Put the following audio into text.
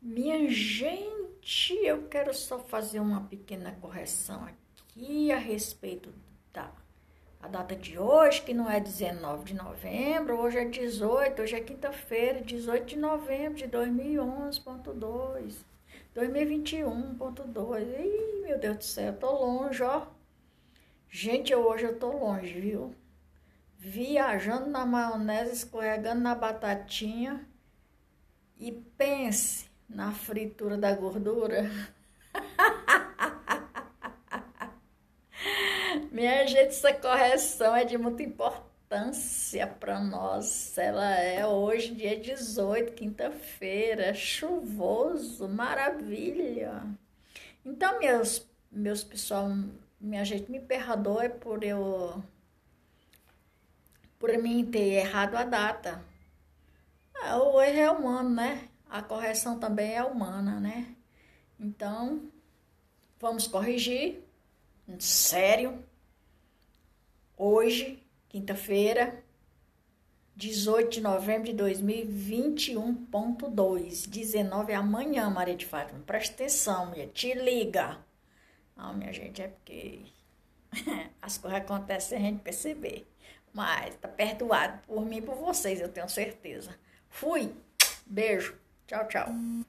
Minha gente, eu quero só fazer uma pequena correção aqui a respeito da a data de hoje, que não é 19 de novembro, hoje é 18, hoje é quinta-feira, 18 de novembro de 2011.2, 2021.2. Ih, meu Deus do céu, eu tô longe, ó. Gente, eu, hoje eu tô longe, viu? Viajando na maionese, escorregando na batatinha e pense na fritura da gordura. Minha gente, essa correção é de muita importância para nós. Ela é hoje, dia 18, quinta-feira, chuvoso, maravilha. Então, meus, meus pessoal, minha gente, me perdoe por eu por mim ter errado a data. Ah, o erro é humano, né? A correção também é humana, né? Então, vamos corrigir. Sério. Hoje, quinta-feira, 18 de novembro de 2021.2, 19 amanhã, Maria de Fátima. Presta atenção, mulher, te liga. Não, minha gente, é porque as coisas acontecem sem a gente perceber. Mas tá perdoado por mim e por vocês, eu tenho certeza. Fui. Beijo. 找找。